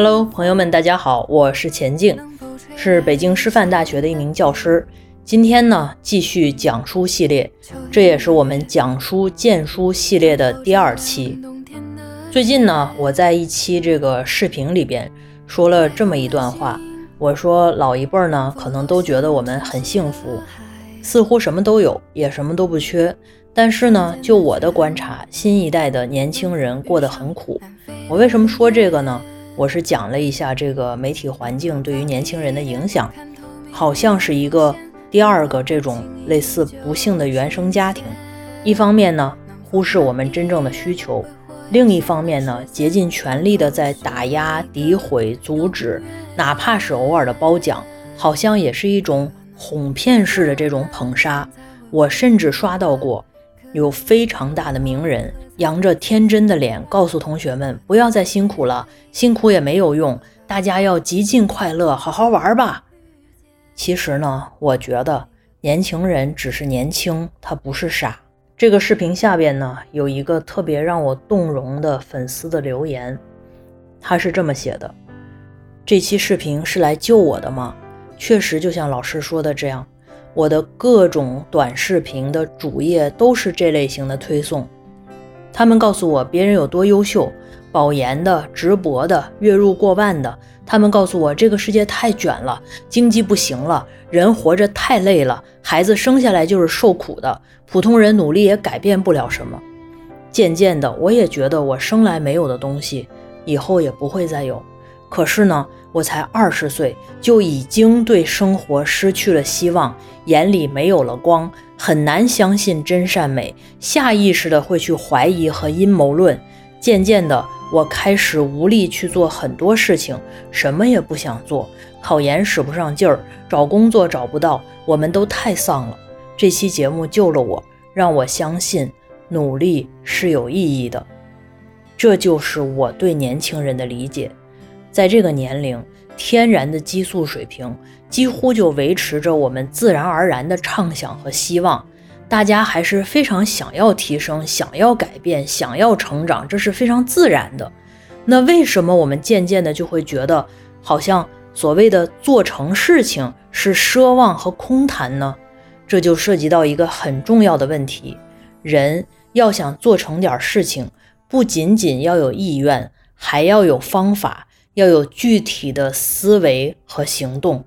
Hello，朋友们，大家好，我是钱静，是北京师范大学的一名教师。今天呢，继续讲书系列，这也是我们讲书荐书系列的第二期。最近呢，我在一期这个视频里边说了这么一段话，我说老一辈呢，可能都觉得我们很幸福，似乎什么都有，也什么都不缺。但是呢，就我的观察，新一代的年轻人过得很苦。我为什么说这个呢？我是讲了一下这个媒体环境对于年轻人的影响，好像是一个第二个这种类似不幸的原生家庭。一方面呢，忽视我们真正的需求；另一方面呢，竭尽全力的在打压、诋毁、阻止，哪怕是偶尔的褒奖，好像也是一种哄骗式的这种捧杀。我甚至刷到过。有非常大的名人，扬着天真的脸，告诉同学们不要再辛苦了，辛苦也没有用，大家要极尽快乐，好好玩吧。其实呢，我觉得年轻人只是年轻，他不是傻。这个视频下边呢，有一个特别让我动容的粉丝的留言，他是这么写的：这期视频是来救我的吗？确实，就像老师说的这样。我的各种短视频的主页都是这类型的推送，他们告诉我别人有多优秀，保研的、直博的、月入过万的。他们告诉我这个世界太卷了，经济不行了，人活着太累了，孩子生下来就是受苦的，普通人努力也改变不了什么。渐渐的，我也觉得我生来没有的东西，以后也不会再有。可是呢？我才二十岁，就已经对生活失去了希望，眼里没有了光，很难相信真善美，下意识的会去怀疑和阴谋论。渐渐的，我开始无力去做很多事情，什么也不想做，考研使不上劲儿，找工作找不到，我们都太丧了。这期节目救了我，让我相信努力是有意义的。这就是我对年轻人的理解。在这个年龄，天然的激素水平几乎就维持着我们自然而然的畅想和希望。大家还是非常想要提升、想要改变、想要成长，这是非常自然的。那为什么我们渐渐的就会觉得，好像所谓的做成事情是奢望和空谈呢？这就涉及到一个很重要的问题：人要想做成点事情，不仅仅要有意愿，还要有方法。要有具体的思维和行动。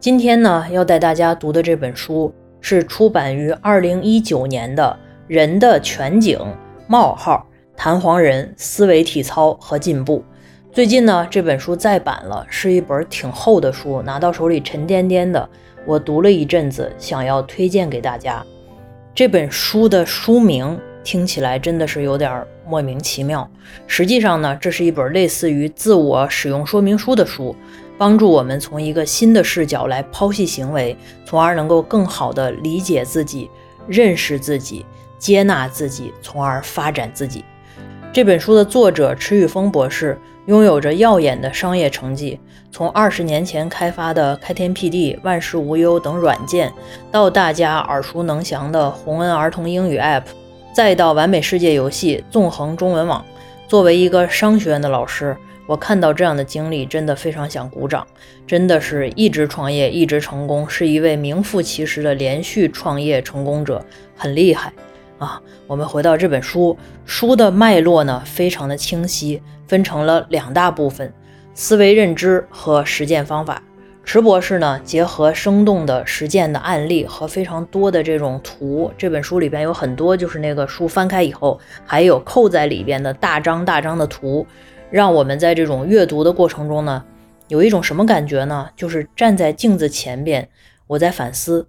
今天呢，要带大家读的这本书是出版于二零一九年的《人的全景：冒号弹簧人思维体操和进步》。最近呢，这本书再版了，是一本挺厚的书，拿到手里沉甸甸的。我读了一阵子，想要推荐给大家。这本书的书名。听起来真的是有点莫名其妙。实际上呢，这是一本类似于自我使用说明书的书，帮助我们从一个新的视角来剖析行为，从而能够更好的理解自己、认识自己、接纳自己，从而发展自己。这本书的作者池宇峰博士拥有着耀眼的商业成绩，从二十年前开发的开天辟地、万事无忧等软件，到大家耳熟能详的洪恩儿童英语 App。再到完美世界游戏、纵横中文网，作为一个商学院的老师，我看到这样的经历，真的非常想鼓掌。真的是一直创业，一直成功，是一位名副其实的连续创业成功者，很厉害啊！我们回到这本书，书的脉络呢，非常的清晰，分成了两大部分：思维认知和实践方法。池博士呢，结合生动的实践的案例和非常多的这种图，这本书里边有很多，就是那个书翻开以后，还有扣在里边的大张大张的图，让我们在这种阅读的过程中呢，有一种什么感觉呢？就是站在镜子前边，我在反思，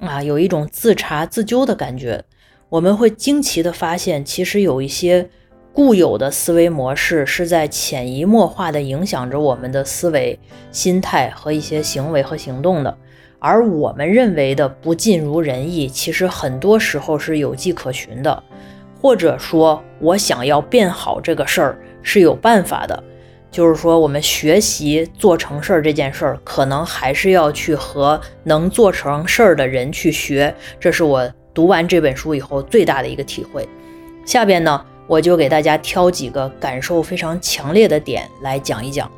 啊，有一种自查自纠的感觉。我们会惊奇的发现，其实有一些。固有的思维模式是在潜移默化地影响着我们的思维、心态和一些行为和行动的，而我们认为的不尽如人意，其实很多时候是有迹可循的，或者说，我想要变好这个事儿是有办法的，就是说，我们学习做成事儿这件事儿，可能还是要去和能做成事儿的人去学，这是我读完这本书以后最大的一个体会。下边呢？我就给大家挑几个感受非常强烈的点来讲一讲。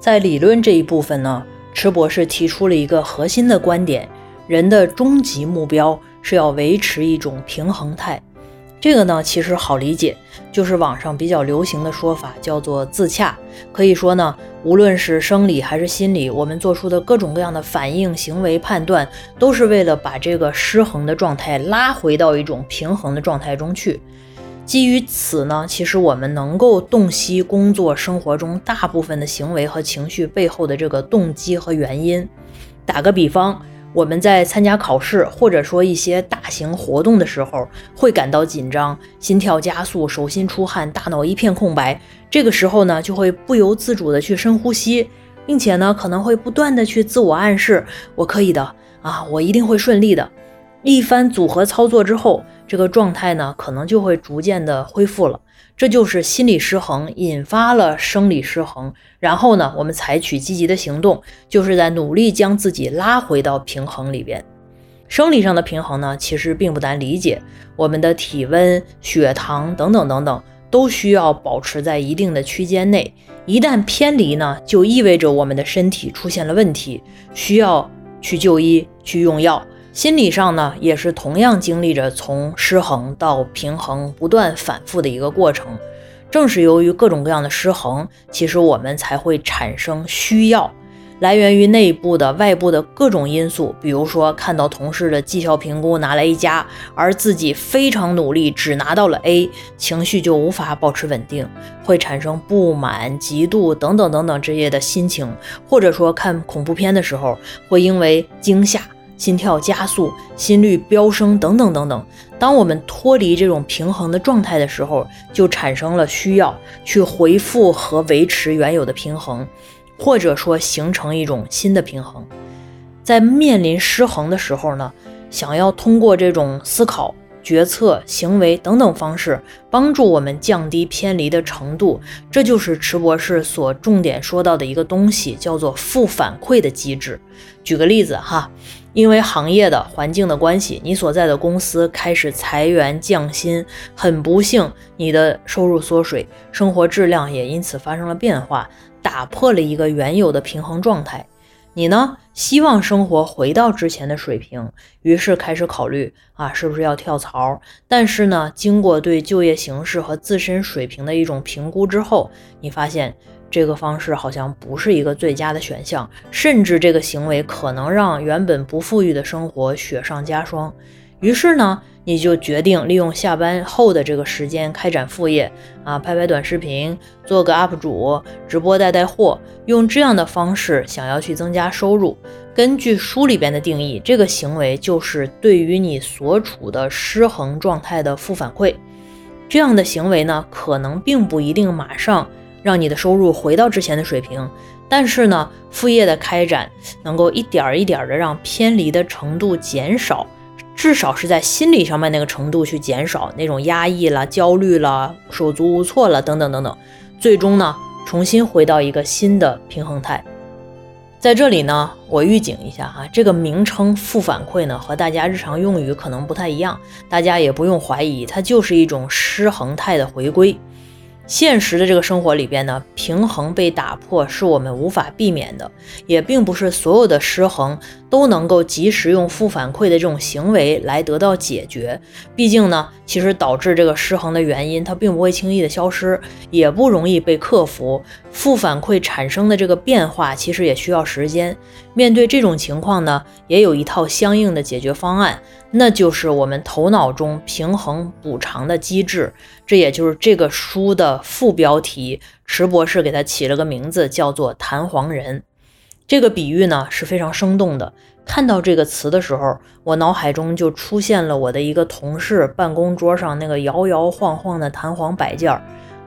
在理论这一部分呢，池博士提出了一个核心的观点：人的终极目标是要维持一种平衡态。这个呢，其实好理解，就是网上比较流行的说法，叫做自洽。可以说呢，无论是生理还是心理，我们做出的各种各样的反应、行为、判断，都是为了把这个失衡的状态拉回到一种平衡的状态中去。基于此呢，其实我们能够洞悉工作生活中大部分的行为和情绪背后的这个动机和原因。打个比方，我们在参加考试或者说一些大型活动的时候，会感到紧张，心跳加速，手心出汗，大脑一片空白。这个时候呢，就会不由自主的去深呼吸，并且呢，可能会不断的去自我暗示：“我可以的啊，我一定会顺利的。”一番组合操作之后。这个状态呢，可能就会逐渐的恢复了。这就是心理失衡引发了生理失衡，然后呢，我们采取积极的行动，就是在努力将自己拉回到平衡里边。生理上的平衡呢，其实并不难理解，我们的体温、血糖等等等等，都需要保持在一定的区间内。一旦偏离呢，就意味着我们的身体出现了问题，需要去就医、去用药。心理上呢，也是同样经历着从失衡到平衡不断反复的一个过程。正是由于各种各样的失衡，其实我们才会产生需要，来源于内部的、外部的各种因素。比如说，看到同事的绩效评估拿了 A 加，而自己非常努力只拿到了 A，情绪就无法保持稳定，会产生不满、嫉妒等等等等这些的心情。或者说，看恐怖片的时候，会因为惊吓。心跳加速、心率飙升等等等等。当我们脱离这种平衡的状态的时候，就产生了需要去回复和维持原有的平衡，或者说形成一种新的平衡。在面临失衡的时候呢，想要通过这种思考。决策、行为等等方式，帮助我们降低偏离的程度。这就是池博士所重点说到的一个东西，叫做负反馈的机制。举个例子哈，因为行业的环境的关系，你所在的公司开始裁员降薪，很不幸，你的收入缩水，生活质量也因此发生了变化，打破了一个原有的平衡状态。你呢？希望生活回到之前的水平，于是开始考虑啊，是不是要跳槽？但是呢，经过对就业形势和自身水平的一种评估之后，你发现这个方式好像不是一个最佳的选项，甚至这个行为可能让原本不富裕的生活雪上加霜。于是呢，你就决定利用下班后的这个时间开展副业啊，拍拍短视频，做个 UP 主，直播带带货，用这样的方式想要去增加收入。根据书里边的定义，这个行为就是对于你所处的失衡状态的负反馈。这样的行为呢，可能并不一定马上让你的收入回到之前的水平，但是呢，副业的开展能够一点一点的让偏离的程度减少。至少是在心理上面那个程度去减少那种压抑了、焦虑了、手足无措了等等等等，最终呢重新回到一个新的平衡态。在这里呢，我预警一下哈，这个名称负反馈呢和大家日常用语可能不太一样，大家也不用怀疑，它就是一种失衡态的回归。现实的这个生活里边呢，平衡被打破是我们无法避免的，也并不是所有的失衡都能够及时用负反馈的这种行为来得到解决。毕竟呢，其实导致这个失衡的原因，它并不会轻易的消失，也不容易被克服。负反馈产生的这个变化，其实也需要时间。面对这种情况呢，也有一套相应的解决方案。那就是我们头脑中平衡补偿的机制，这也就是这个书的副标题。池博士给他起了个名字，叫做“弹簧人”。这个比喻呢是非常生动的。看到这个词的时候，我脑海中就出现了我的一个同事办公桌上那个摇摇晃晃的弹簧摆件儿。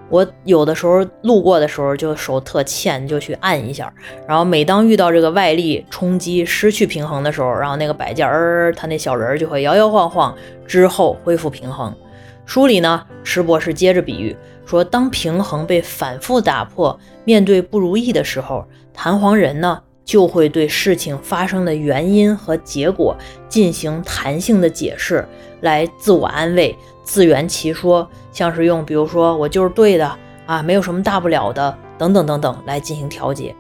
我有的时候路过的时候，就手特欠，就去按一下。然后每当遇到这个外力冲击、失去平衡的时候，然后那个摆件儿，它那小人儿就会摇摇晃晃，之后恢复平衡。书里呢，池博士接着比喻说，当平衡被反复打破，面对不如意的时候，弹簧人呢就会对事情发生的原因和结果进行弹性的解释，来自我安慰。自圆其说，像是用比如说我就是对的啊，没有什么大不了的等等等等来进行调节。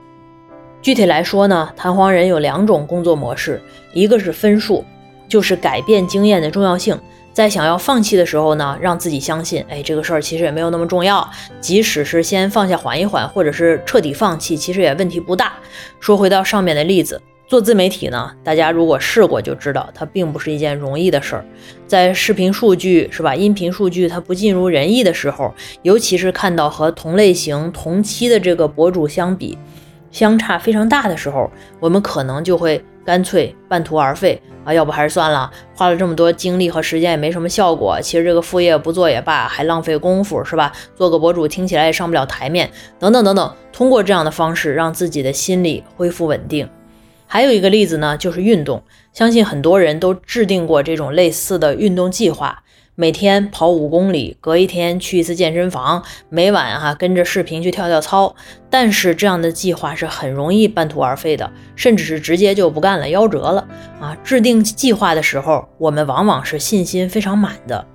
具体来说呢，弹簧人有两种工作模式，一个是分数，就是改变经验的重要性。在想要放弃的时候呢，让自己相信，哎，这个事儿其实也没有那么重要。即使是先放下缓一缓，或者是彻底放弃，其实也问题不大。说回到上面的例子，做自媒体呢，大家如果试过就知道，它并不是一件容易的事儿。在视频数据是吧，音频数据它不尽如人意的时候，尤其是看到和同类型同期的这个博主相比，相差非常大的时候，我们可能就会。干脆半途而废啊，要不还是算了，花了这么多精力和时间也没什么效果。其实这个副业不做也罢，还浪费功夫是吧？做个博主听起来也上不了台面，等等等等。通过这样的方式让自己的心理恢复稳定。还有一个例子呢，就是运动，相信很多人都制定过这种类似的运动计划。每天跑五公里，隔一天去一次健身房，每晚哈跟着视频去跳跳操。但是这样的计划是很容易半途而废的，甚至是直接就不干了，夭折了啊！制定计划的时候，我们往往是信心非常满的。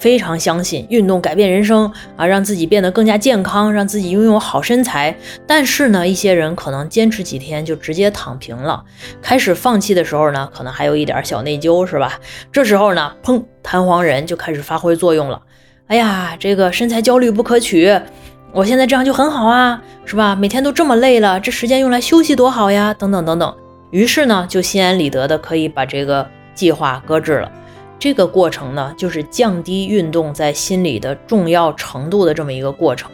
非常相信运动改变人生啊，让自己变得更加健康，让自己拥有好身材。但是呢，一些人可能坚持几天就直接躺平了，开始放弃的时候呢，可能还有一点小内疚，是吧？这时候呢，砰，弹簧人就开始发挥作用了。哎呀，这个身材焦虑不可取，我现在这样就很好啊，是吧？每天都这么累了，这时间用来休息多好呀，等等等等。于是呢，就心安理得的可以把这个计划搁置了。这个过程呢，就是降低运动在心理的重要程度的这么一个过程。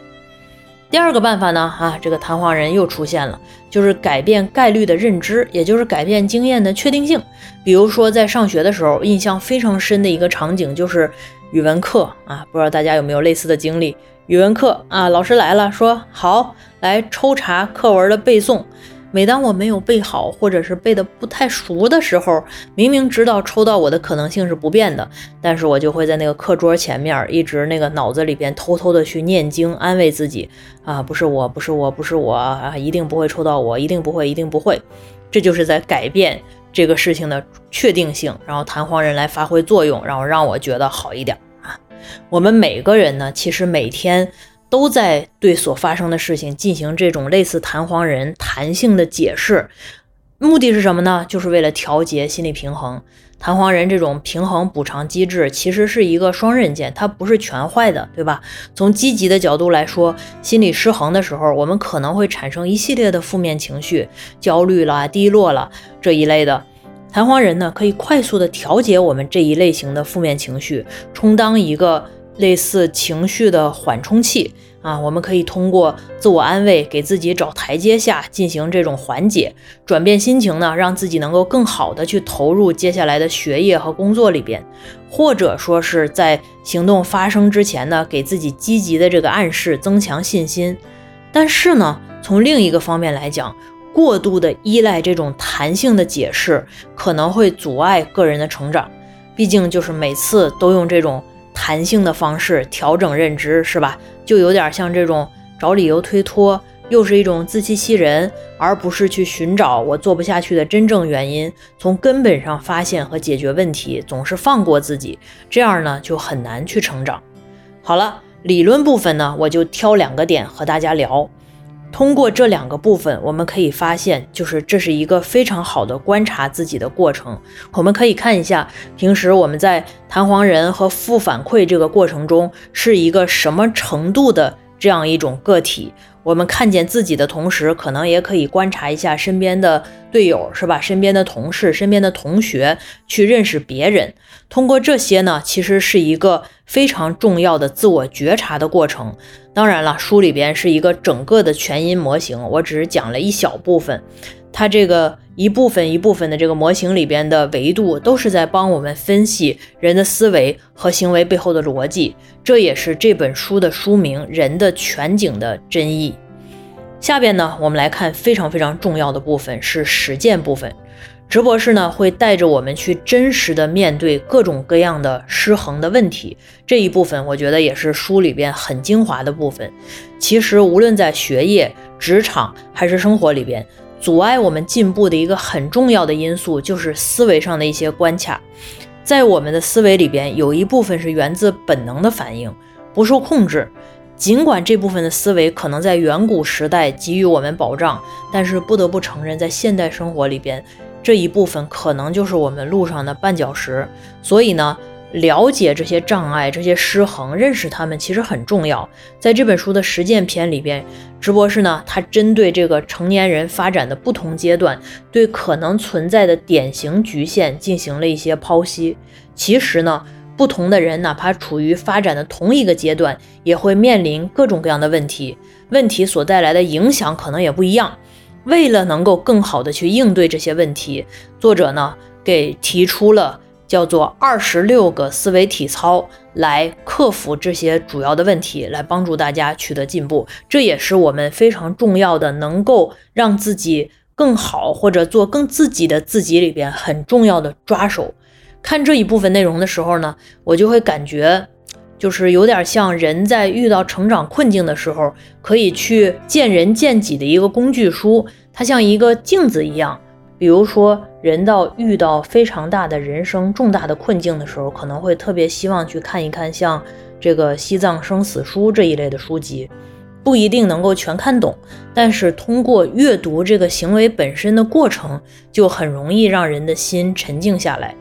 第二个办法呢，啊，这个弹簧人又出现了，就是改变概率的认知，也就是改变经验的确定性。比如说，在上学的时候，印象非常深的一个场景就是语文课啊，不知道大家有没有类似的经历？语文课啊，老师来了，说好来抽查课文的背诵。每当我没有背好，或者是背的不太熟的时候，明明知道抽到我的可能性是不变的，但是我就会在那个课桌前面，一直那个脑子里边偷偷的去念经，安慰自己啊，不是我，不是我，不是我啊，一定不会抽到我，一定不会，一定不会。这就是在改变这个事情的确定性，然后弹簧人来发挥作用，然后让我觉得好一点啊。我们每个人呢，其实每天。都在对所发生的事情进行这种类似弹簧人弹性的解释，目的是什么呢？就是为了调节心理平衡。弹簧人这种平衡补偿机制其实是一个双刃剑，它不是全坏的，对吧？从积极的角度来说，心理失衡的时候，我们可能会产生一系列的负面情绪，焦虑啦、低落啦这一类的。弹簧人呢，可以快速的调节我们这一类型的负面情绪，充当一个。类似情绪的缓冲器啊，我们可以通过自我安慰，给自己找台阶下，进行这种缓解、转变心情呢，让自己能够更好的去投入接下来的学业和工作里边，或者说是在行动发生之前呢，给自己积极的这个暗示，增强信心。但是呢，从另一个方面来讲，过度的依赖这种弹性的解释，可能会阻碍个人的成长。毕竟就是每次都用这种。弹性的方式调整认知是吧？就有点像这种找理由推脱，又是一种自欺欺人，而不是去寻找我做不下去的真正原因，从根本上发现和解决问题，总是放过自己，这样呢就很难去成长。好了，理论部分呢，我就挑两个点和大家聊。通过这两个部分，我们可以发现，就是这是一个非常好的观察自己的过程。我们可以看一下，平时我们在弹簧人和负反馈这个过程中是一个什么程度的这样一种个体。我们看见自己的同时，可能也可以观察一下身边的队友，是吧？身边的同事、身边的同学，去认识别人。通过这些呢，其实是一个非常重要的自我觉察的过程。当然了，书里边是一个整个的全因模型，我只是讲了一小部分。它这个一部分一部分的这个模型里边的维度，都是在帮我们分析人的思维和行为背后的逻辑。这也是这本书的书名《人的全景》的真意。下边呢，我们来看非常非常重要的部分，是实践部分。直博士呢，会带着我们去真实的面对各种各样的失衡的问题。这一部分，我觉得也是书里边很精华的部分。其实，无论在学业、职场还是生活里边，阻碍我们进步的一个很重要的因素，就是思维上的一些关卡。在我们的思维里边，有一部分是源自本能的反应，不受控制。尽管这部分的思维可能在远古时代给予我们保障，但是不得不承认，在现代生活里边，这一部分可能就是我们路上的绊脚石。所以呢，了解这些障碍、这些失衡，认识他们其实很重要。在这本书的实践篇里边，直博士呢，他针对这个成年人发展的不同阶段，对可能存在的典型局限进行了一些剖析。其实呢。不同的人，哪怕处于发展的同一个阶段，也会面临各种各样的问题，问题所带来的影响可能也不一样。为了能够更好的去应对这些问题，作者呢给提出了叫做二十六个思维体操，来克服这些主要的问题，来帮助大家取得进步。这也是我们非常重要的，能够让自己更好或者做更自己的自己里边很重要的抓手。看这一部分内容的时候呢，我就会感觉，就是有点像人在遇到成长困境的时候，可以去见人见己的一个工具书。它像一个镜子一样。比如说，人到遇到非常大的人生重大的困境的时候，可能会特别希望去看一看像这个《西藏生死书》这一类的书籍，不一定能够全看懂，但是通过阅读这个行为本身的过程，就很容易让人的心沉静下来。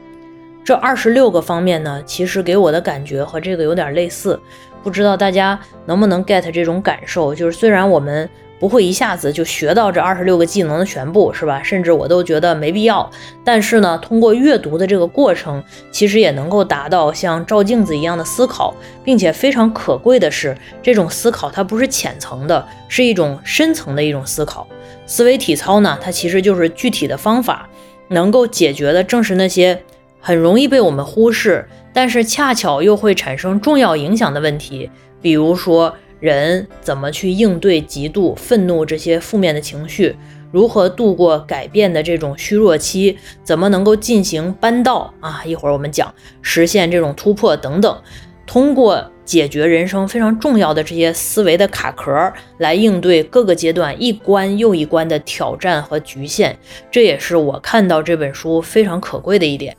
这二十六个方面呢，其实给我的感觉和这个有点类似，不知道大家能不能 get 这种感受？就是虽然我们不会一下子就学到这二十六个技能的全部，是吧？甚至我都觉得没必要。但是呢，通过阅读的这个过程，其实也能够达到像照镜子一样的思考，并且非常可贵的是，这种思考它不是浅层的，是一种深层的一种思考。思维体操呢，它其实就是具体的方法，能够解决的正是那些。很容易被我们忽视，但是恰巧又会产生重要影响的问题，比如说人怎么去应对嫉妒、愤怒这些负面的情绪，如何度过改变的这种虚弱期，怎么能够进行搬道啊？一会儿我们讲实现这种突破等等，通过解决人生非常重要的这些思维的卡壳，来应对各个阶段一关又一关的挑战和局限，这也是我看到这本书非常可贵的一点。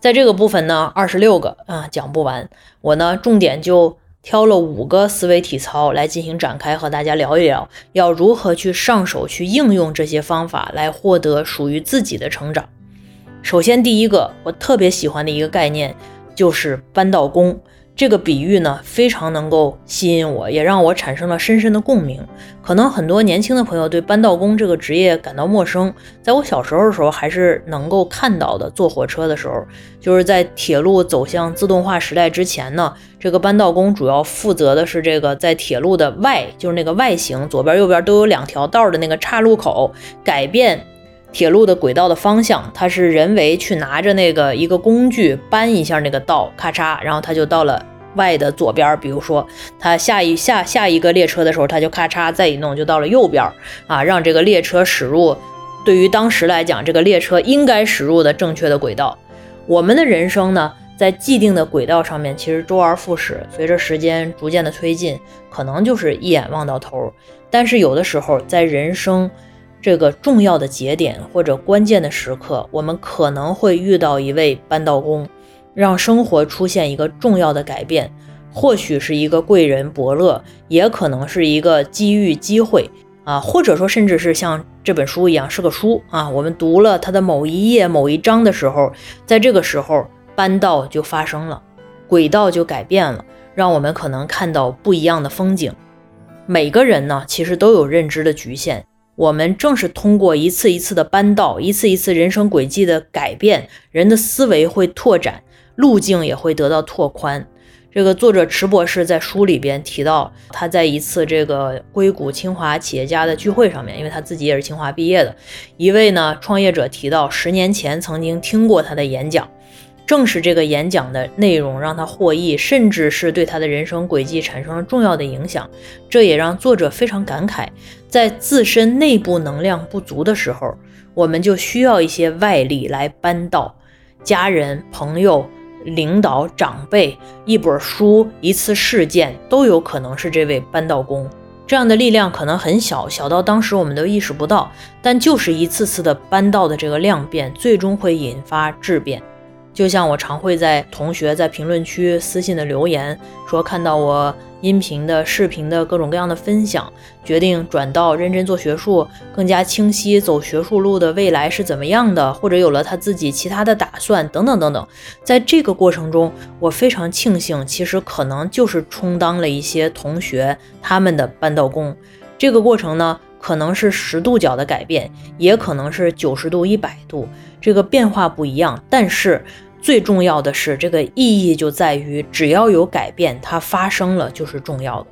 在这个部分呢，二十六个啊讲不完，我呢重点就挑了五个思维体操来进行展开，和大家聊一聊，要如何去上手去应用这些方法来获得属于自己的成长。首先，第一个我特别喜欢的一个概念就是扳道工。这个比喻呢，非常能够吸引我，也让我产生了深深的共鸣。可能很多年轻的朋友对搬道工这个职业感到陌生，在我小时候的时候，还是能够看到的。坐火车的时候，就是在铁路走向自动化时代之前呢，这个搬道工主要负责的是这个在铁路的外，就是那个外形，左边右边都有两条道的那个岔路口，改变铁路的轨道的方向。他是人为去拿着那个一个工具搬一下那个道，咔嚓，然后他就到了。外的左边，比如说他下一下下一个列车的时候，他就咔嚓再一弄，就到了右边啊，让这个列车驶入对于当时来讲，这个列车应该驶入的正确的轨道。我们的人生呢，在既定的轨道上面，其实周而复始，随着时间逐渐的推进，可能就是一眼望到头。但是有的时候，在人生这个重要的节点或者关键的时刻，我们可能会遇到一位扳道工。让生活出现一个重要的改变，或许是一个贵人伯乐，也可能是一个机遇机会啊，或者说甚至是像这本书一样是个书啊。我们读了它的某一页、某一章的时候，在这个时候扳道就发生了，轨道就改变了，让我们可能看到不一样的风景。每个人呢，其实都有认知的局限，我们正是通过一次一次的搬道，一次一次人生轨迹的改变，人的思维会拓展。路径也会得到拓宽。这个作者池博士在书里边提到，他在一次这个硅谷清华企业家的聚会上面，因为他自己也是清华毕业的，一位呢创业者提到，十年前曾经听过他的演讲，正是这个演讲的内容让他获益，甚至是对他的人生轨迹产生了重要的影响。这也让作者非常感慨，在自身内部能量不足的时候，我们就需要一些外力来搬道，家人、朋友。领导、长辈、一本书、一次事件，都有可能是这位搬道工。这样的力量可能很小，小到当时我们都意识不到。但就是一次次的搬道的这个量变，最终会引发质变。就像我常会在同学在评论区私信的留言说，看到我音频的、视频的各种各样的分享，决定转到认真做学术，更加清晰走学术路的未来是怎么样的，或者有了他自己其他的打算等等等等。在这个过程中，我非常庆幸，其实可能就是充当了一些同学他们的扳道工。这个过程呢，可能是十度角的改变，也可能是九十度、一百度，这个变化不一样，但是。最重要的是，这个意义就在于，只要有改变，它发生了就是重要的。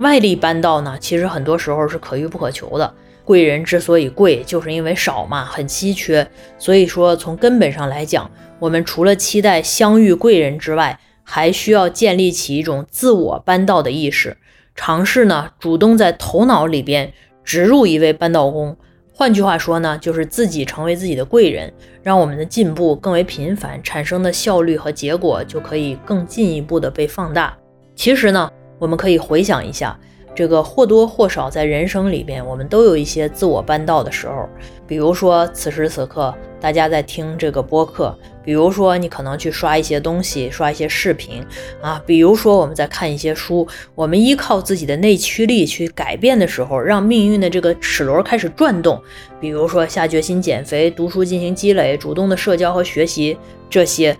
外力搬道呢，其实很多时候是可遇不可求的。贵人之所以贵，就是因为少嘛，很稀缺。所以说，从根本上来讲，我们除了期待相遇贵人之外，还需要建立起一种自我搬道的意识，尝试呢，主动在头脑里边植入一位搬道工。换句话说呢，就是自己成为自己的贵人，让我们的进步更为频繁，产生的效率和结果就可以更进一步的被放大。其实呢，我们可以回想一下。这个或多或少在人生里边，我们都有一些自我扳道的时候。比如说，此时此刻大家在听这个播客；比如说，你可能去刷一些东西，刷一些视频啊；比如说，我们在看一些书。我们依靠自己的内驱力去改变的时候，让命运的这个齿轮开始转动。比如说，下决心减肥、读书进行积累、主动的社交和学习，这些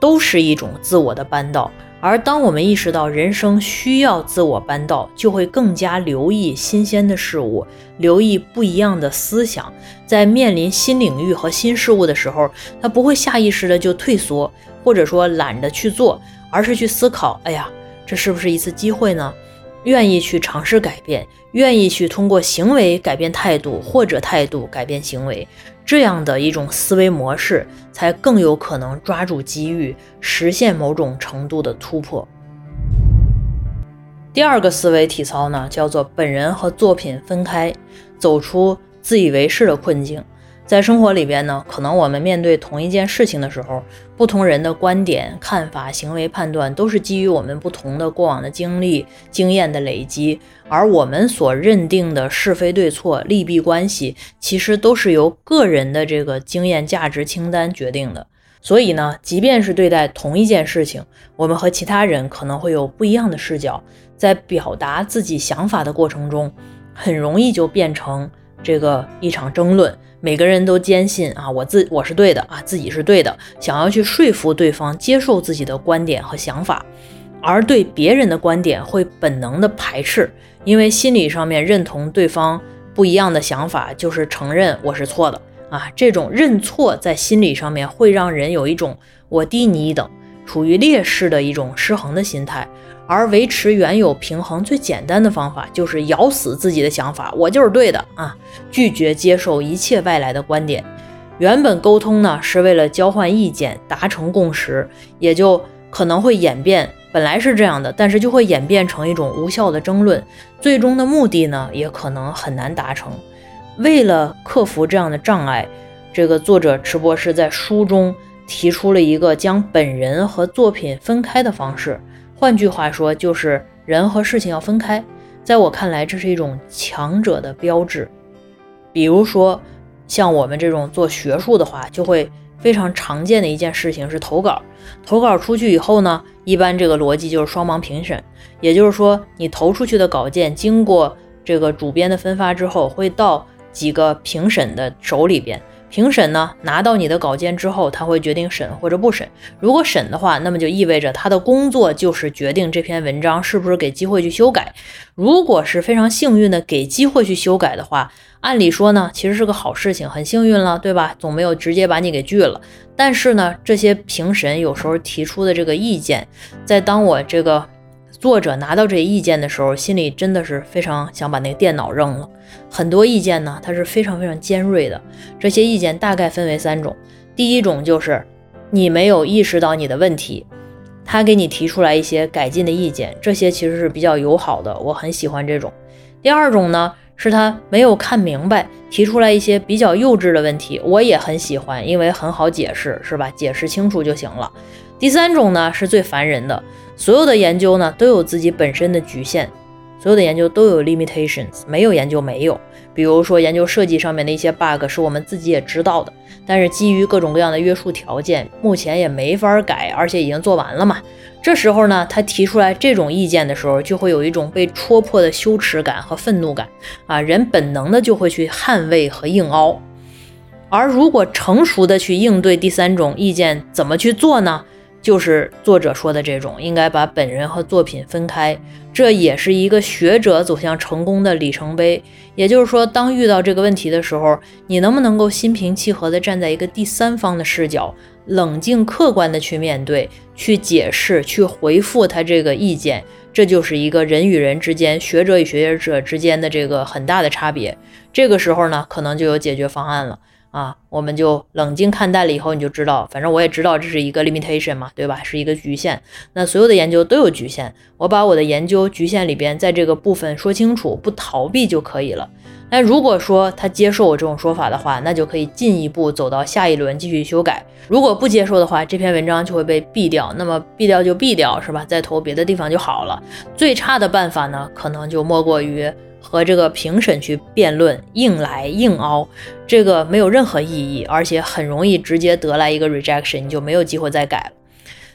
都是一种自我的扳道。而当我们意识到人生需要自我搬道，就会更加留意新鲜的事物，留意不一样的思想。在面临新领域和新事物的时候，他不会下意识的就退缩，或者说懒得去做，而是去思考：哎呀，这是不是一次机会呢？愿意去尝试改变，愿意去通过行为改变态度，或者态度改变行为。这样的一种思维模式，才更有可能抓住机遇，实现某种程度的突破。第二个思维体操呢，叫做本人和作品分开，走出自以为是的困境。在生活里边呢，可能我们面对同一件事情的时候，不同人的观点、看法、行为判断，都是基于我们不同的过往的经历、经验的累积，而我们所认定的是非对错、利弊关系，其实都是由个人的这个经验价值清单决定的。所以呢，即便是对待同一件事情，我们和其他人可能会有不一样的视角，在表达自己想法的过程中，很容易就变成这个一场争论。每个人都坚信啊，我自我是对的啊，自己是对的，想要去说服对方接受自己的观点和想法，而对别人的观点会本能的排斥，因为心理上面认同对方不一样的想法，就是承认我是错的啊。这种认错在心理上面会让人有一种我低你一等，处于劣势的一种失衡的心态。而维持原有平衡最简单的方法就是咬死自己的想法，我就是对的啊！拒绝接受一切外来的观点。原本沟通呢是为了交换意见、达成共识，也就可能会演变。本来是这样的，但是就会演变成一种无效的争论，最终的目的呢也可能很难达成。为了克服这样的障碍，这个作者池博士在书中提出了一个将本人和作品分开的方式。换句话说，就是人和事情要分开。在我看来，这是一种强者的标志。比如说，像我们这种做学术的话，就会非常常见的一件事情是投稿。投稿出去以后呢，一般这个逻辑就是双盲评审，也就是说，你投出去的稿件经过这个主编的分发之后，会到几个评审的手里边。评审呢，拿到你的稿件之后，他会决定审或者不审。如果审的话，那么就意味着他的工作就是决定这篇文章是不是给机会去修改。如果是非常幸运的给机会去修改的话，按理说呢，其实是个好事情，很幸运了，对吧？总没有直接把你给拒了。但是呢，这些评审有时候提出的这个意见，在当我这个。作者拿到这意见的时候，心里真的是非常想把那个电脑扔了。很多意见呢，它是非常非常尖锐的。这些意见大概分为三种：第一种就是你没有意识到你的问题，他给你提出来一些改进的意见，这些其实是比较友好的，我很喜欢这种。第二种呢，是他没有看明白，提出来一些比较幼稚的问题，我也很喜欢，因为很好解释，是吧？解释清楚就行了。第三种呢，是最烦人的。所有的研究呢都有自己本身的局限，所有的研究都有 limitations，没有研究没有。比如说研究设计上面的一些 bug 是我们自己也知道的，但是基于各种各样的约束条件，目前也没法改，而且已经做完了嘛。这时候呢，他提出来这种意见的时候，就会有一种被戳破的羞耻感和愤怒感啊，人本能的就会去捍卫和硬凹。而如果成熟的去应对第三种意见，怎么去做呢？就是作者说的这种，应该把本人和作品分开，这也是一个学者走向成功的里程碑。也就是说，当遇到这个问题的时候，你能不能够心平气和地站在一个第三方的视角，冷静客观地去面对、去解释、去回复他这个意见？这就是一个人与人之间、学者与学者之间的这个很大的差别。这个时候呢，可能就有解决方案了。啊，我们就冷静看待了以后，你就知道，反正我也知道这是一个 limitation 嘛，对吧？是一个局限。那所有的研究都有局限，我把我的研究局限里边，在这个部分说清楚，不逃避就可以了。那如果说他接受我这种说法的话，那就可以进一步走到下一轮继续修改。如果不接受的话，这篇文章就会被毙掉。那么毙掉就毙掉，是吧？再投别的地方就好了。最差的办法呢，可能就莫过于。和这个评审去辩论，硬来硬凹，这个没有任何意义，而且很容易直接得来一个 rejection，你就没有机会再改了。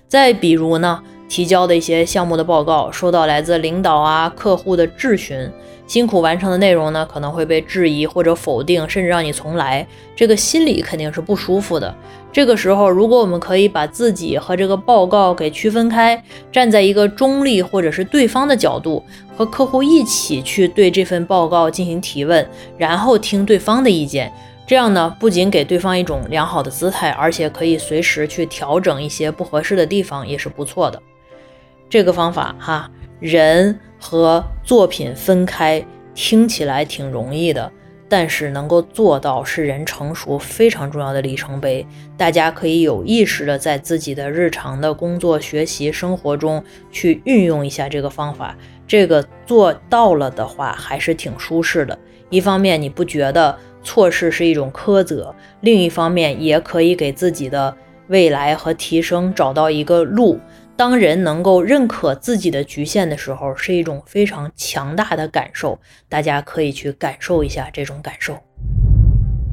再比如呢，提交的一些项目的报告，收到来自领导啊、客户的质询。辛苦完成的内容呢，可能会被质疑或者否定，甚至让你重来，这个心里肯定是不舒服的。这个时候，如果我们可以把自己和这个报告给区分开，站在一个中立或者是对方的角度，和客户一起去对这份报告进行提问，然后听对方的意见，这样呢，不仅给对方一种良好的姿态，而且可以随时去调整一些不合适的地方，也是不错的。这个方法哈。人和作品分开听起来挺容易的，但是能够做到是人成熟非常重要的里程碑。大家可以有意识的在自己的日常的工作、学习、生活中去运用一下这个方法。这个做到了的话，还是挺舒适的。一方面你不觉得错事是一种苛责，另一方面也可以给自己的未来和提升找到一个路。当人能够认可自己的局限的时候，是一种非常强大的感受。大家可以去感受一下这种感受。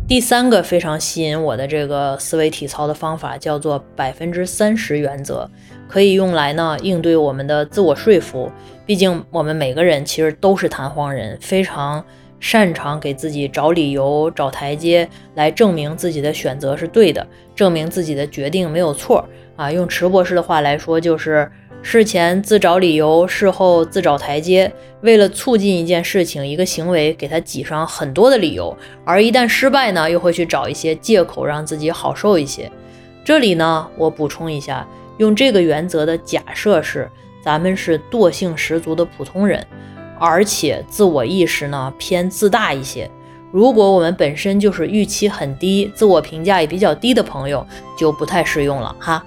第三个非常吸引我的这个思维体操的方法叫做百分之三十原则，可以用来呢应对我们的自我说服。毕竟我们每个人其实都是弹簧人，非常擅长给自己找理由、找台阶来证明自己的选择是对的，证明自己的决定没有错。啊，用池博士的话来说，就是事前自找理由，事后自找台阶。为了促进一件事情、一个行为，给他挤上很多的理由，而一旦失败呢，又会去找一些借口让自己好受一些。这里呢，我补充一下，用这个原则的假设是，咱们是惰性十足的普通人，而且自我意识呢偏自大一些。如果我们本身就是预期很低、自我评价也比较低的朋友，就不太适用了哈。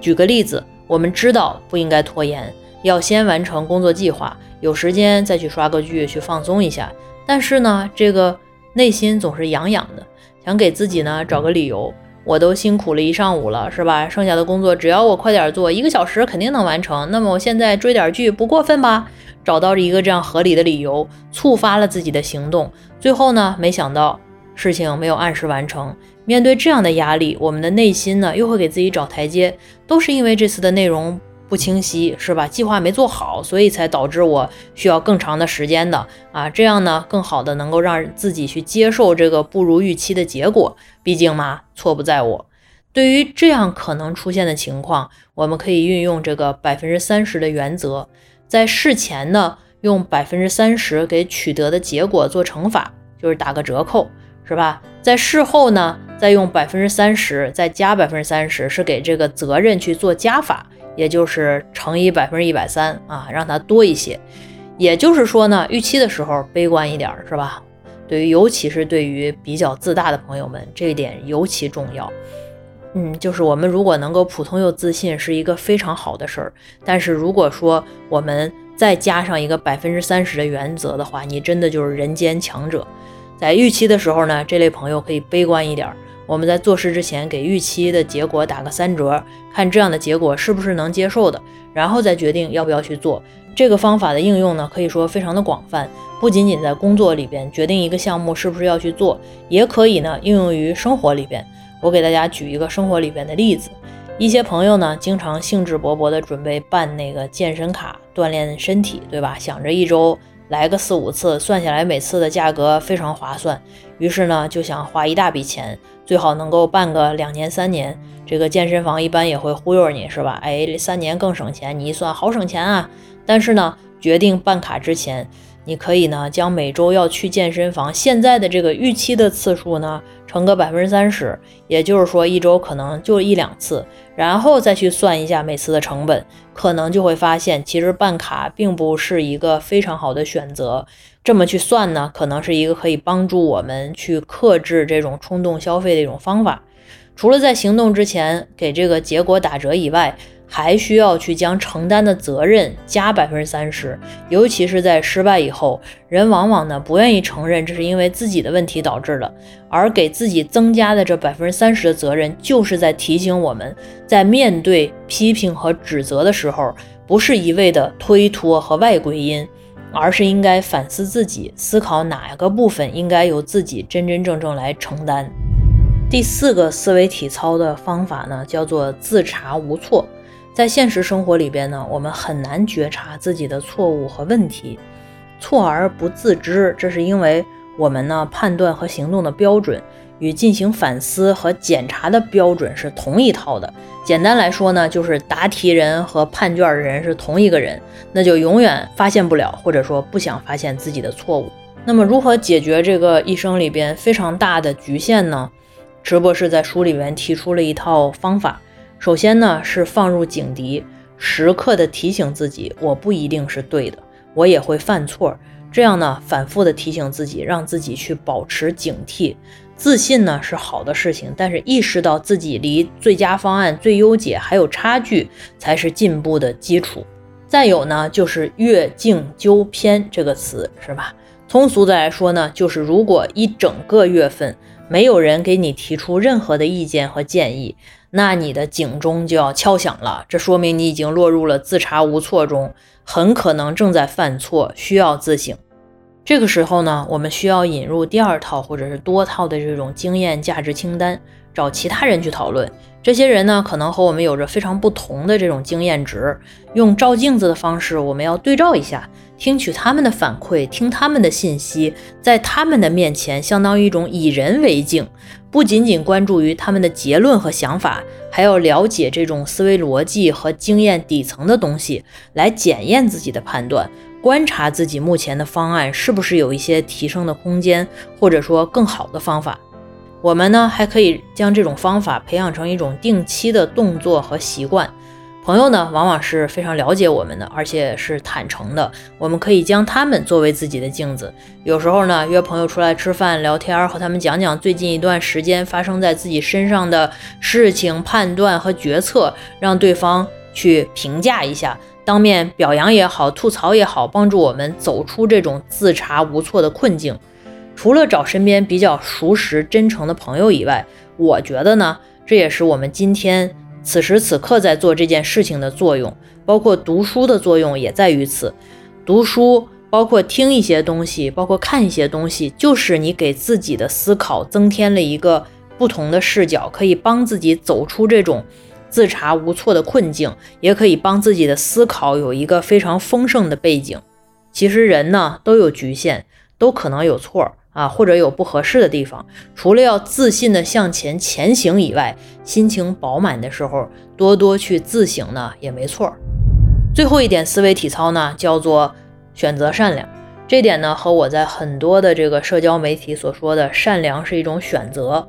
举个例子，我们知道不应该拖延，要先完成工作计划，有时间再去刷个剧，去放松一下。但是呢，这个内心总是痒痒的，想给自己呢找个理由。我都辛苦了一上午了，是吧？剩下的工作只要我快点做，一个小时肯定能完成。那么我现在追点剧不过分吧？找到一个这样合理的理由，触发了自己的行动。最后呢，没想到事情没有按时完成。面对这样的压力，我们的内心呢又会给自己找台阶，都是因为这次的内容不清晰，是吧？计划没做好，所以才导致我需要更长的时间的啊。这样呢，更好的能够让自己去接受这个不如预期的结果。毕竟嘛，错不在我。对于这样可能出现的情况，我们可以运用这个百分之三十的原则，在事前呢。用百分之三十给取得的结果做乘法，就是打个折扣，是吧？在事后呢，再用百分之三十再加百分之三十，是给这个责任去做加法，也就是乘以百分之一百三啊，让它多一些。也就是说呢，预期的时候悲观一点，是吧？对于尤其是对于比较自大的朋友们，这一点尤其重要。嗯，就是我们如果能够普通又自信，是一个非常好的事儿。但是如果说我们再加上一个百分之三十的原则的话，你真的就是人间强者。在预期的时候呢，这类朋友可以悲观一点。我们在做事之前给预期的结果打个三折，看这样的结果是不是能接受的，然后再决定要不要去做。这个方法的应用呢，可以说非常的广泛，不仅仅在工作里边决定一个项目是不是要去做，也可以呢应用于生活里边。我给大家举一个生活里边的例子，一些朋友呢经常兴致勃勃的准备办那个健身卡锻炼身体，对吧？想着一周来个四五次，算下来每次的价格非常划算，于是呢就想花一大笔钱，最好能够办个两年三年。这个健身房一般也会忽悠你，是吧？哎，三年更省钱，你一算好省钱啊！但是呢，决定办卡之前，你可以呢将每周要去健身房现在的这个预期的次数呢乘个百分之三十，也就是说一周可能就一两次，然后再去算一下每次的成本，可能就会发现其实办卡并不是一个非常好的选择。这么去算呢，可能是一个可以帮助我们去克制这种冲动消费的一种方法。除了在行动之前给这个结果打折以外，还需要去将承担的责任加百分之三十，尤其是在失败以后，人往往呢不愿意承认这是因为自己的问题导致的，而给自己增加的这百分之三十的责任，就是在提醒我们在面对批评和指责的时候，不是一味的推脱和外归因，而是应该反思自己，思考哪个部分应该由自己真真正正来承担。第四个思维体操的方法呢，叫做自查无错。在现实生活里边呢，我们很难觉察自己的错误和问题，错而不自知，这是因为我们呢判断和行动的标准与进行反思和检查的标准是同一套的。简单来说呢，就是答题人和判卷的人是同一个人，那就永远发现不了，或者说不想发现自己的错误。那么如何解决这个一生里边非常大的局限呢？直博士在书里面提出了一套方法。首先呢，是放入警笛，时刻的提醒自己，我不一定是对的，我也会犯错。这样呢，反复的提醒自己，让自己去保持警惕。自信呢是好的事情，但是意识到自己离最佳方案、最优解还有差距，才是进步的基础。再有呢，就是越境纠偏这个词，是吧？通俗的来说呢，就是如果一整个月份没有人给你提出任何的意见和建议。那你的警钟就要敲响了，这说明你已经落入了自查无措中，很可能正在犯错，需要自省。这个时候呢，我们需要引入第二套或者是多套的这种经验价值清单，找其他人去讨论。这些人呢，可能和我们有着非常不同的这种经验值，用照镜子的方式，我们要对照一下，听取他们的反馈，听他们的信息，在他们的面前，相当于一种以人为镜。不仅仅关注于他们的结论和想法，还要了解这种思维逻辑和经验底层的东西，来检验自己的判断，观察自己目前的方案是不是有一些提升的空间，或者说更好的方法。我们呢，还可以将这种方法培养成一种定期的动作和习惯。朋友呢，往往是非常了解我们的，而且是坦诚的。我们可以将他们作为自己的镜子。有时候呢，约朋友出来吃饭聊天，和他们讲讲最近一段时间发生在自己身上的事情、判断和决策，让对方去评价一下，当面表扬也好，吐槽也好，帮助我们走出这种自查无措的困境。除了找身边比较熟识、真诚的朋友以外，我觉得呢，这也是我们今天。此时此刻在做这件事情的作用，包括读书的作用也在于此。读书包括听一些东西，包括看一些东西，就是你给自己的思考增添了一个不同的视角，可以帮自己走出这种自查无措的困境，也可以帮自己的思考有一个非常丰盛的背景。其实人呢都有局限，都可能有错。啊，或者有不合适的地方，除了要自信的向前前行以外，心情饱满的时候，多多去自省呢也没错。最后一点思维体操呢，叫做选择善良。这点呢，和我在很多的这个社交媒体所说的善良是一种选择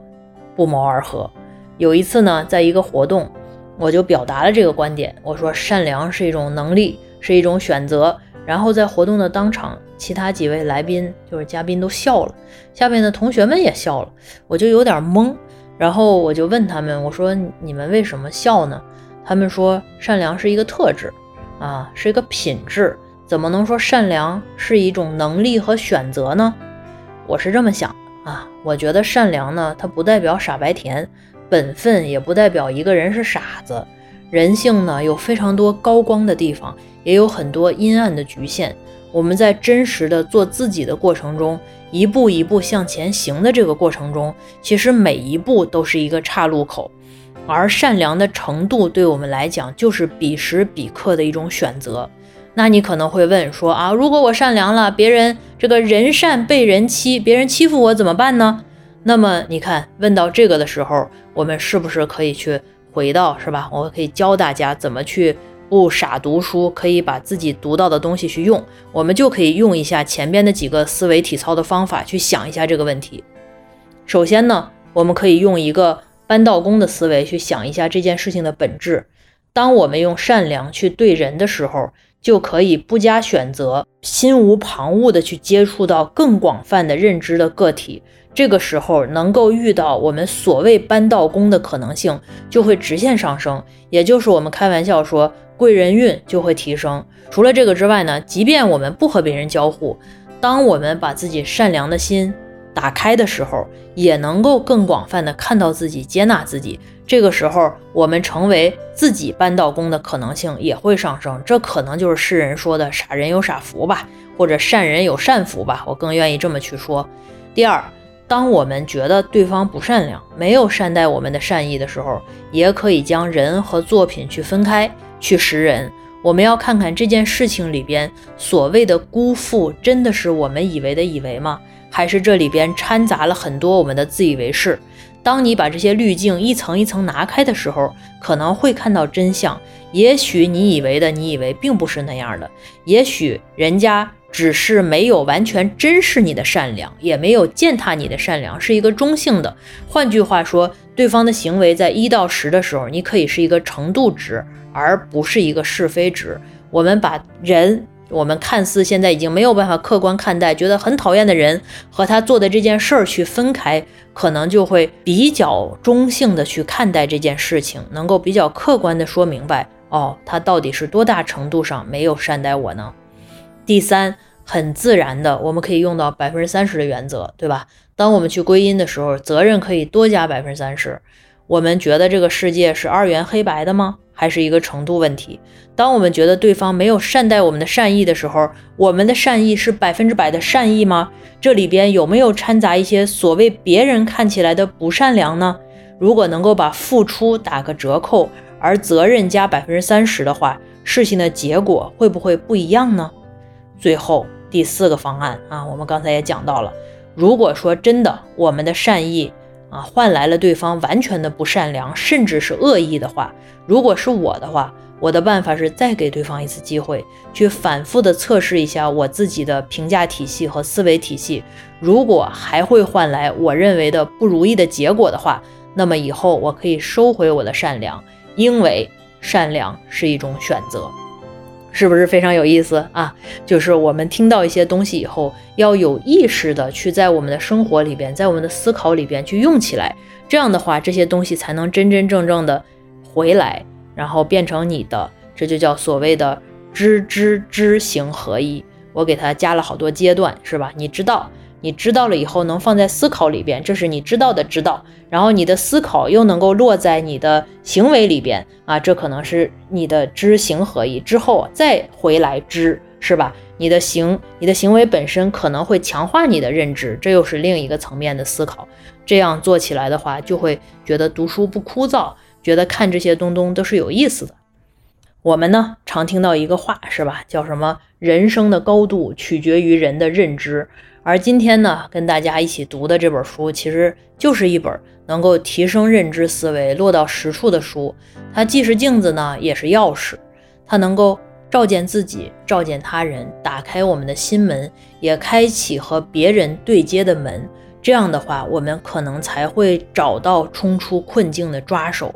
不谋而合。有一次呢，在一个活动，我就表达了这个观点，我说善良是一种能力，是一种选择。然后在活动的当场，其他几位来宾就是嘉宾都笑了，下面的同学们也笑了，我就有点懵。然后我就问他们，我说你们为什么笑呢？他们说善良是一个特质，啊，是一个品质，怎么能说善良是一种能力和选择呢？我是这么想的啊，我觉得善良呢，它不代表傻白甜，本分也不代表一个人是傻子。人性呢有非常多高光的地方，也有很多阴暗的局限。我们在真实的做自己的过程中，一步一步向前行的这个过程中，其实每一步都是一个岔路口。而善良的程度对我们来讲，就是彼时彼刻的一种选择。那你可能会问说啊，如果我善良了，别人这个人善被人欺，别人欺负我怎么办呢？那么你看，问到这个的时候，我们是不是可以去回到是吧？我可以教大家怎么去不傻读书，可以把自己读到的东西去用。我们就可以用一下前边的几个思维体操的方法去想一下这个问题。首先呢，我们可以用一个搬道工的思维去想一下这件事情的本质。当我们用善良去对人的时候。就可以不加选择、心无旁骛地去接触到更广泛的认知的个体。这个时候，能够遇到我们所谓搬道工的可能性就会直线上升，也就是我们开玩笑说贵人运就会提升。除了这个之外呢，即便我们不和别人交互，当我们把自己善良的心打开的时候，也能够更广泛的看到自己、接纳自己。这个时候，我们成为自己搬道工的可能性也会上升，这可能就是世人说的“傻人有傻福”吧，或者“善人有善福”吧，我更愿意这么去说。第二，当我们觉得对方不善良，没有善待我们的善意的时候，也可以将人和作品去分开，去识人。我们要看看这件事情里边所谓的辜负，真的是我们以为的以为吗？还是这里边掺杂了很多我们的自以为是？当你把这些滤镜一层一层拿开的时候，可能会看到真相。也许你以为的，你以为并不是那样的。也许人家只是没有完全珍视你的善良，也没有践踏你的善良，是一个中性的。换句话说，对方的行为在一到十的时候，你可以是一个程度值，而不是一个是非值。我们把人。我们看似现在已经没有办法客观看待，觉得很讨厌的人和他做的这件事儿去分开，可能就会比较中性的去看待这件事情，能够比较客观的说明白，哦，他到底是多大程度上没有善待我呢？第三，很自然的，我们可以用到百分之三十的原则，对吧？当我们去归因的时候，责任可以多加百分之三十。我们觉得这个世界是二元黑白的吗？还是一个程度问题？当我们觉得对方没有善待我们的善意的时候，我们的善意是百分之百的善意吗？这里边有没有掺杂一些所谓别人看起来的不善良呢？如果能够把付出打个折扣，而责任加百分之三十的话，事情的结果会不会不一样呢？最后第四个方案啊，我们刚才也讲到了，如果说真的我们的善意。啊，换来了对方完全的不善良，甚至是恶意的话。如果是我的话，我的办法是再给对方一次机会，去反复的测试一下我自己的评价体系和思维体系。如果还会换来我认为的不如意的结果的话，那么以后我可以收回我的善良，因为善良是一种选择。是不是非常有意思啊？就是我们听到一些东西以后，要有意识的去在我们的生活里边，在我们的思考里边去用起来。这样的话，这些东西才能真真正正的回来，然后变成你的。这就叫所谓的知知知行合一。我给它加了好多阶段，是吧？你知道。你知道了以后，能放在思考里边，这是你知道的知道。然后你的思考又能够落在你的行为里边啊，这可能是你的知行合一之后再回来知，是吧？你的行，你的行为本身可能会强化你的认知，这又是另一个层面的思考。这样做起来的话，就会觉得读书不枯燥，觉得看这些东东都是有意思的。我们呢，常听到一个话，是吧？叫什么？人生的高度取决于人的认知。而今天呢，跟大家一起读的这本书，其实就是一本能够提升认知思维、落到实处的书。它既是镜子呢，也是钥匙。它能够照见自己，照见他人，打开我们的心门，也开启和别人对接的门。这样的话，我们可能才会找到冲出困境的抓手。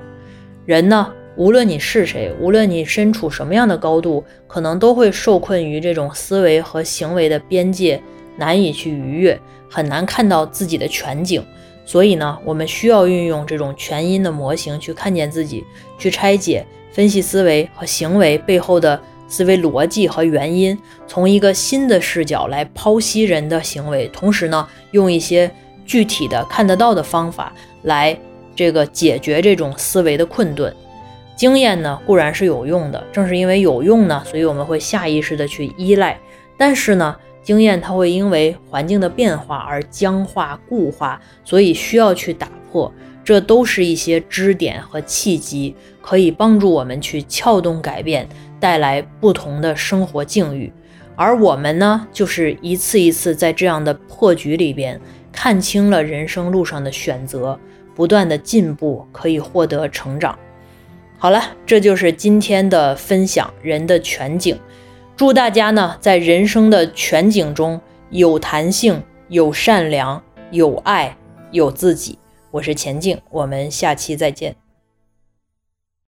人呢，无论你是谁，无论你身处什么样的高度，可能都会受困于这种思维和行为的边界。难以去逾越，很难看到自己的全景，所以呢，我们需要运用这种全因的模型去看见自己，去拆解、分析思维和行为背后的思维逻辑和原因，从一个新的视角来剖析人的行为，同时呢，用一些具体的看得到的方法来这个解决这种思维的困顿。经验呢固然是有用的，正是因为有用呢，所以我们会下意识的去依赖。但是呢，经验它会因为环境的变化而僵化固化，所以需要去打破。这都是一些支点和契机，可以帮助我们去撬动改变，带来不同的生活境遇。而我们呢，就是一次一次在这样的破局里边，看清了人生路上的选择，不断的进步，可以获得成长。好了，这就是今天的分享，人的全景。祝大家呢，在人生的全景中有弹性、有善良、有爱、有自己。我是钱静，我们下期再见。